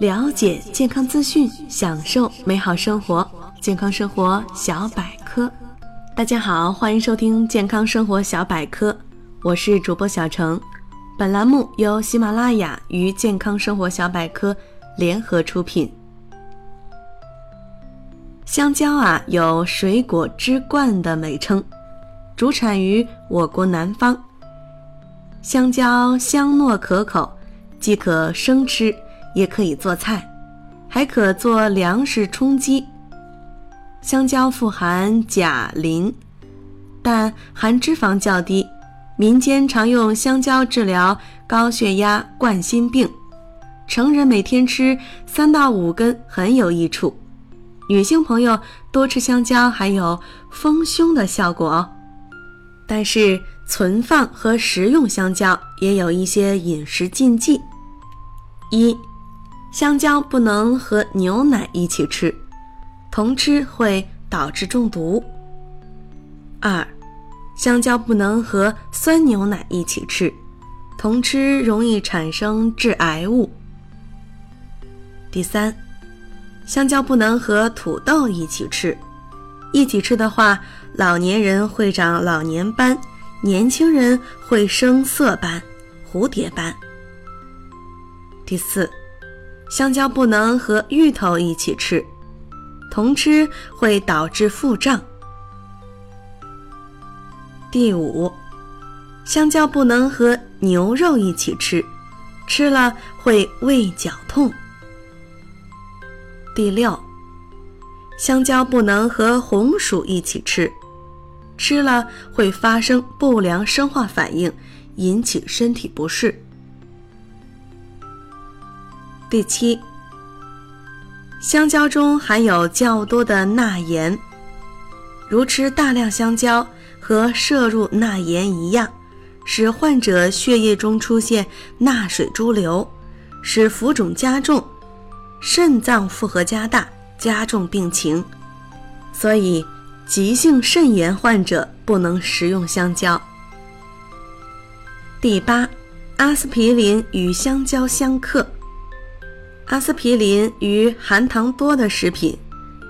了解健康资讯，享受美好生活。健康生活小百科，大家好，欢迎收听健康生活小百科，我是主播小程。本栏目由喜马拉雅与健康生活小百科联合出品。香蕉啊，有水果之冠的美称，主产于我国南方。香蕉香糯可口，既可生吃，也可以做菜，还可做粮食充饥。香蕉富含钾、磷，但含脂肪较低。民间常用香蕉治疗高血压、冠心病，成人每天吃三到五根很有益处。女性朋友多吃香蕉还有丰胸的效果哦。但是存放和食用香蕉也有一些饮食禁忌：一、香蕉不能和牛奶一起吃，同吃会导致中毒；二、香蕉不能和酸牛奶一起吃，同吃容易产生致癌物。第三，香蕉不能和土豆一起吃，一起吃的话，老年人会长老年斑，年轻人会生色斑、蝴蝶斑。第四，香蕉不能和芋头一起吃，同吃会导致腹胀。第五，香蕉不能和牛肉一起吃，吃了会胃绞痛。第六，香蕉不能和红薯一起吃，吃了会发生不良生化反应，引起身体不适。第七，香蕉中含有较多的钠盐，如吃大量香蕉。和摄入钠盐一样，使患者血液中出现钠水潴留，使浮肿加重，肾脏负荷加大，加重病情。所以，急性肾炎患者不能食用香蕉。第八，阿司匹林与香蕉相克。阿司匹林与含糖多的食品，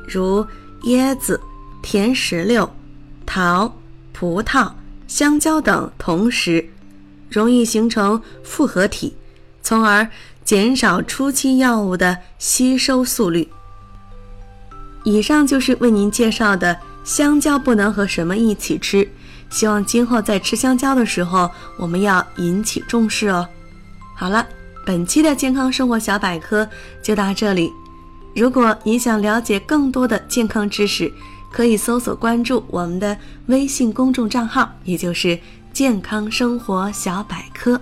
如椰子、甜石榴、桃。葡萄、香蕉等同时，容易形成复合体，从而减少初期药物的吸收速率。以上就是为您介绍的香蕉不能和什么一起吃，希望今后在吃香蕉的时候，我们要引起重视哦。好了，本期的健康生活小百科就到这里。如果你想了解更多的健康知识，可以搜索关注我们的微信公众账号，也就是“健康生活小百科”。